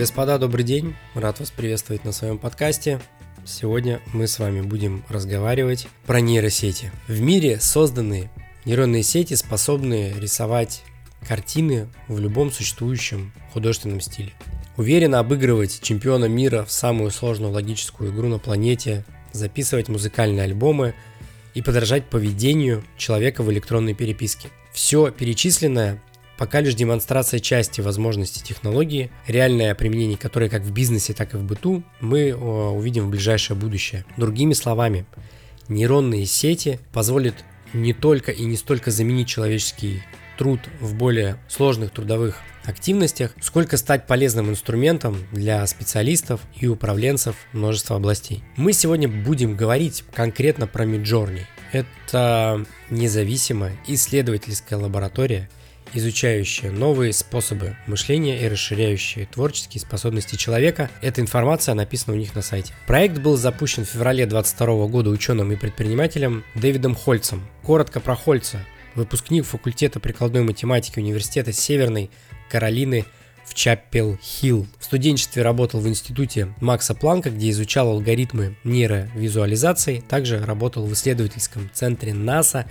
Господа, добрый день. Рад вас приветствовать на своем подкасте. Сегодня мы с вами будем разговаривать про нейросети. В мире созданы нейронные сети, способные рисовать картины в любом существующем художественном стиле. Уверенно обыгрывать чемпиона мира в самую сложную логическую игру на планете, записывать музыкальные альбомы и подражать поведению человека в электронной переписке. Все перечисленное пока лишь демонстрация части возможностей технологии, реальное применение которой как в бизнесе, так и в быту мы увидим в ближайшее будущее. Другими словами, нейронные сети позволят не только и не столько заменить человеческий труд в более сложных трудовых активностях, сколько стать полезным инструментом для специалистов и управленцев множества областей. Мы сегодня будем говорить конкретно про Midjourney. Это независимая исследовательская лаборатория, изучающая новые способы мышления и расширяющие творческие способности человека. Эта информация написана у них на сайте. Проект был запущен в феврале 2022 года ученым и предпринимателем Дэвидом Хольцем. Коротко про Хольца. Выпускник факультета прикладной математики Университета Северной Каролины в Чаппел-Хилл. В студенчестве работал в институте Макса Планка, где изучал алгоритмы нейровизуализации. Также работал в исследовательском центре НАСА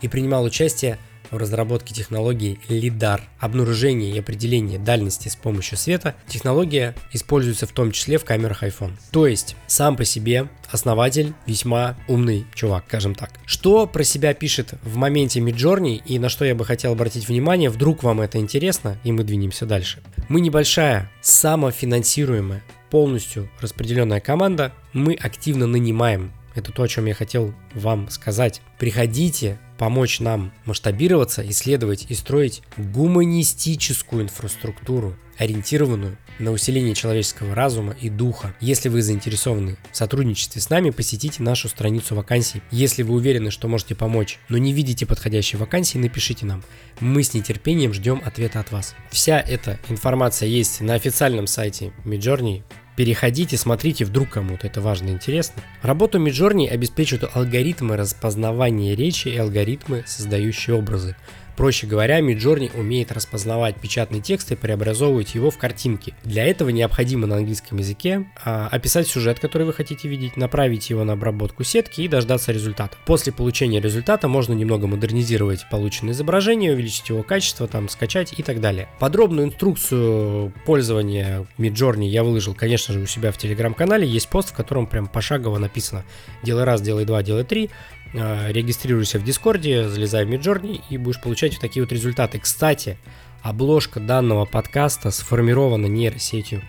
и принимал участие разработке технологии LIDAR, обнаружение и определение дальности с помощью света, технология используется в том числе в камерах iPhone. То есть, сам по себе основатель весьма умный чувак, скажем так. Что про себя пишет в моменте Midjourney и на что я бы хотел обратить внимание, вдруг вам это интересно, и мы двинемся дальше. Мы небольшая, самофинансируемая, полностью распределенная команда, мы активно нанимаем это то, о чем я хотел вам сказать. Приходите помочь нам масштабироваться, исследовать и строить гуманистическую инфраструктуру, ориентированную на усиление человеческого разума и духа. Если вы заинтересованы в сотрудничестве с нами, посетите нашу страницу вакансий. Если вы уверены, что можете помочь, но не видите подходящей вакансии, напишите нам. Мы с нетерпением ждем ответа от вас. Вся эта информация есть на официальном сайте Midjourney Переходите, смотрите, вдруг кому-то это важно и интересно. Работу Midjourney обеспечивают алгоритмы распознавания речи и алгоритмы, создающие образы. Проще говоря, Midjourney умеет распознавать печатный текст и преобразовывать его в картинки. Для этого необходимо на английском языке а, описать сюжет, который вы хотите видеть, направить его на обработку сетки и дождаться результата. После получения результата можно немного модернизировать полученное изображение, увеличить его качество, там, скачать и так далее. Подробную инструкцию пользования Midjourney я выложил, конечно же, у себя в телеграм-канале. Есть пост, в котором прям пошагово написано «делай раз, делай два, делай три», регистрируйся в Дискорде, залезай в Midjourney и будешь получать вот такие вот результаты. Кстати, обложка данного подкаста сформирована нейросетью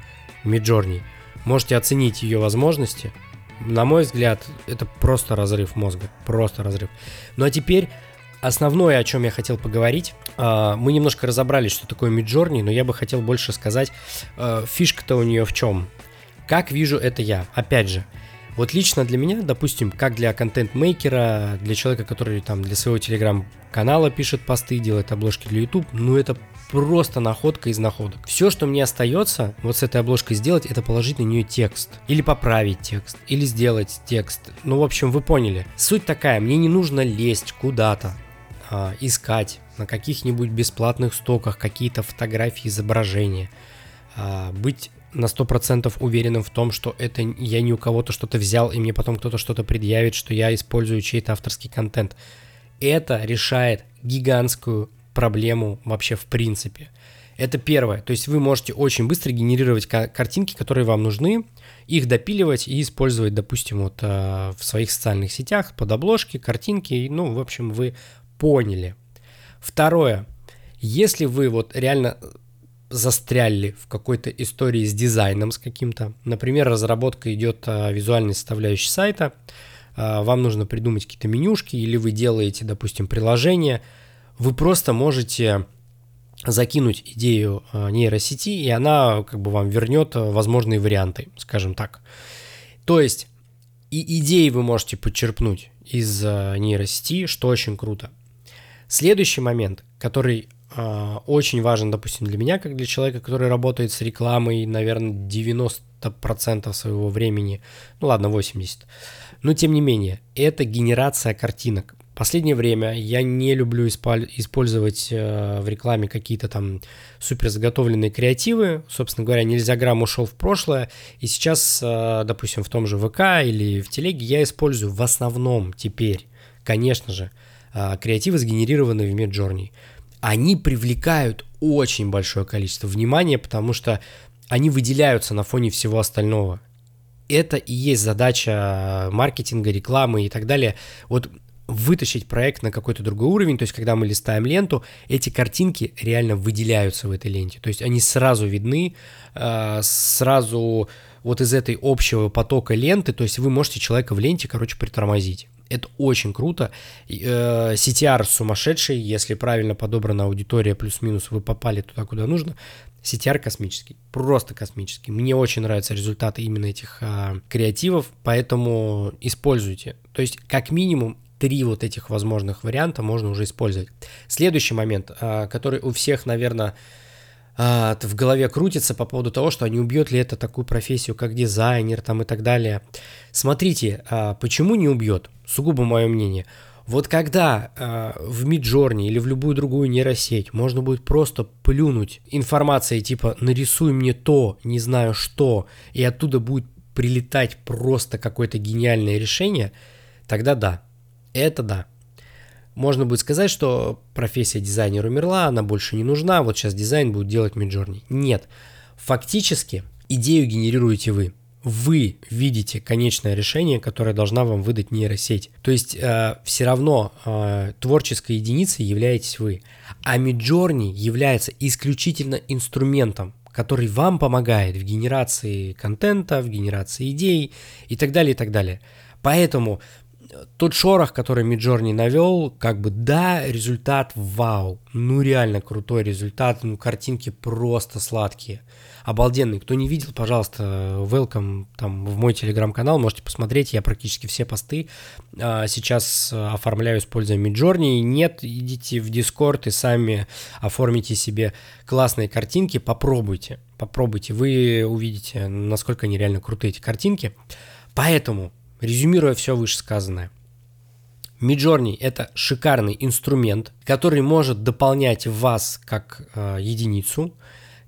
Midjourney. Можете оценить ее возможности. На мой взгляд, это просто разрыв мозга. Просто разрыв. Ну а теперь основное, о чем я хотел поговорить. А, мы немножко разобрались, что такое Midjourney, но я бы хотел больше сказать, а, фишка-то у нее в чем. Как вижу это я? Опять же, вот лично для меня, допустим, как для контент-мейкера, для человека, который там для своего телеграм-канала пишет посты, делает обложки для YouTube, ну это просто находка из находок. Все, что мне остается вот с этой обложкой сделать, это положить на нее текст. Или поправить текст. Или сделать текст. Ну, в общем, вы поняли. Суть такая, мне не нужно лезть куда-то, а, искать на каких-нибудь бесплатных стоках какие-то фотографии, изображения. А, быть на 100% уверенным в том, что это я не у кого-то что-то взял, и мне потом кто-то что-то предъявит, что я использую чей-то авторский контент. Это решает гигантскую проблему вообще в принципе. Это первое. То есть вы можете очень быстро генерировать картинки, которые вам нужны, их допиливать и использовать, допустим, вот э, в своих социальных сетях под обложки, картинки. Ну, в общем, вы поняли. Второе. Если вы вот реально застряли в какой-то истории с дизайном с каким-то. Например, разработка идет а, визуальной составляющей сайта, а, вам нужно придумать какие-то менюшки, или вы делаете, допустим, приложение, вы просто можете закинуть идею а, нейросети, и она как бы вам вернет возможные варианты, скажем так. То есть и идеи вы можете подчерпнуть из нейросети, что очень круто. Следующий момент, который очень важен, допустим, для меня, как для человека, который работает с рекламой, наверное, 90% своего времени, ну ладно, 80%. Но тем не менее, это генерация картинок. Последнее время я не люблю использовать э, в рекламе какие-то там супер заготовленные креативы. Собственно говоря, нельзя грамм ушел в прошлое. И сейчас, э, допустим, в том же ВК или в Телеге я использую в основном теперь, конечно же, э, креативы, сгенерированные в Midjourney. Они привлекают очень большое количество внимания, потому что они выделяются на фоне всего остального. Это и есть задача маркетинга, рекламы и так далее. Вот вытащить проект на какой-то другой уровень, то есть когда мы листаем ленту, эти картинки реально выделяются в этой ленте, то есть они сразу видны, э, сразу вот из этой общего потока ленты, то есть вы можете человека в ленте, короче, притормозить. Это очень круто. Э, CTR сумасшедший, если правильно подобрана аудитория, плюс-минус вы попали туда, куда нужно. CTR космический, просто космический. Мне очень нравятся результаты именно этих а, креативов, поэтому используйте. То есть, как минимум, три вот этих возможных варианта можно уже использовать. Следующий момент, а, который у всех, наверное, а, в голове крутится по поводу того, что не убьет ли это такую профессию, как дизайнер там и так далее. Смотрите, а, почему не убьет? Сугубо мое мнение. Вот когда э, в Midjourney или в любую другую нейросеть можно будет просто плюнуть информацией типа «нарисуй мне то, не знаю что», и оттуда будет прилетать просто какое-то гениальное решение, тогда да, это да. Можно будет сказать, что профессия дизайнера умерла, она больше не нужна, вот сейчас дизайн будет делать Midjourney. Нет, фактически идею генерируете вы вы видите конечное решение, которое должна вам выдать нейросеть. То есть э, все равно э, творческой единицей являетесь вы. А Midjourney является исключительно инструментом, который вам помогает в генерации контента, в генерации идей и так далее, и так далее. Поэтому тот шорох, который Миджорни навел, как бы да, результат вау, ну реально крутой результат, ну картинки просто сладкие, обалденные. Кто не видел, пожалуйста, welcome там в мой телеграм-канал, можете посмотреть, я практически все посты а, сейчас оформляю, используя Миджорни. Нет, идите в Дискорд и сами оформите себе классные картинки, попробуйте, попробуйте, вы увидите, насколько они реально крутые эти картинки. Поэтому Резюмируя все вышесказанное. Midjourney – это шикарный инструмент, который может дополнять вас как э, единицу,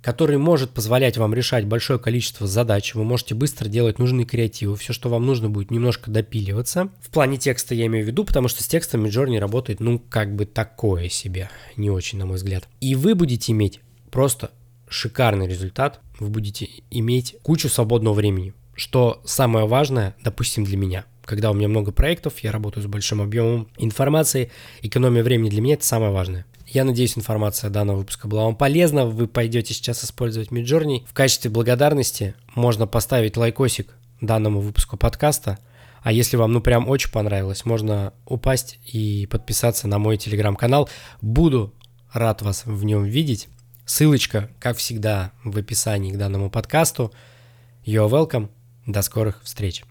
который может позволять вам решать большое количество задач. Вы можете быстро делать нужные креативы. Все, что вам нужно будет немножко допиливаться. В плане текста я имею в виду, потому что с текстом Midjourney работает, ну, как бы такое себе. Не очень, на мой взгляд. И вы будете иметь просто шикарный результат. Вы будете иметь кучу свободного времени что самое важное, допустим, для меня. Когда у меня много проектов, я работаю с большим объемом информации, экономия времени для меня это самое важное. Я надеюсь, информация данного выпуска была вам полезна. Вы пойдете сейчас использовать Midjourney. В качестве благодарности можно поставить лайкосик данному выпуску подкаста. А если вам ну прям очень понравилось, можно упасть и подписаться на мой телеграм-канал. Буду рад вас в нем видеть. Ссылочка, как всегда, в описании к данному подкасту. You're welcome. До скорых встреч!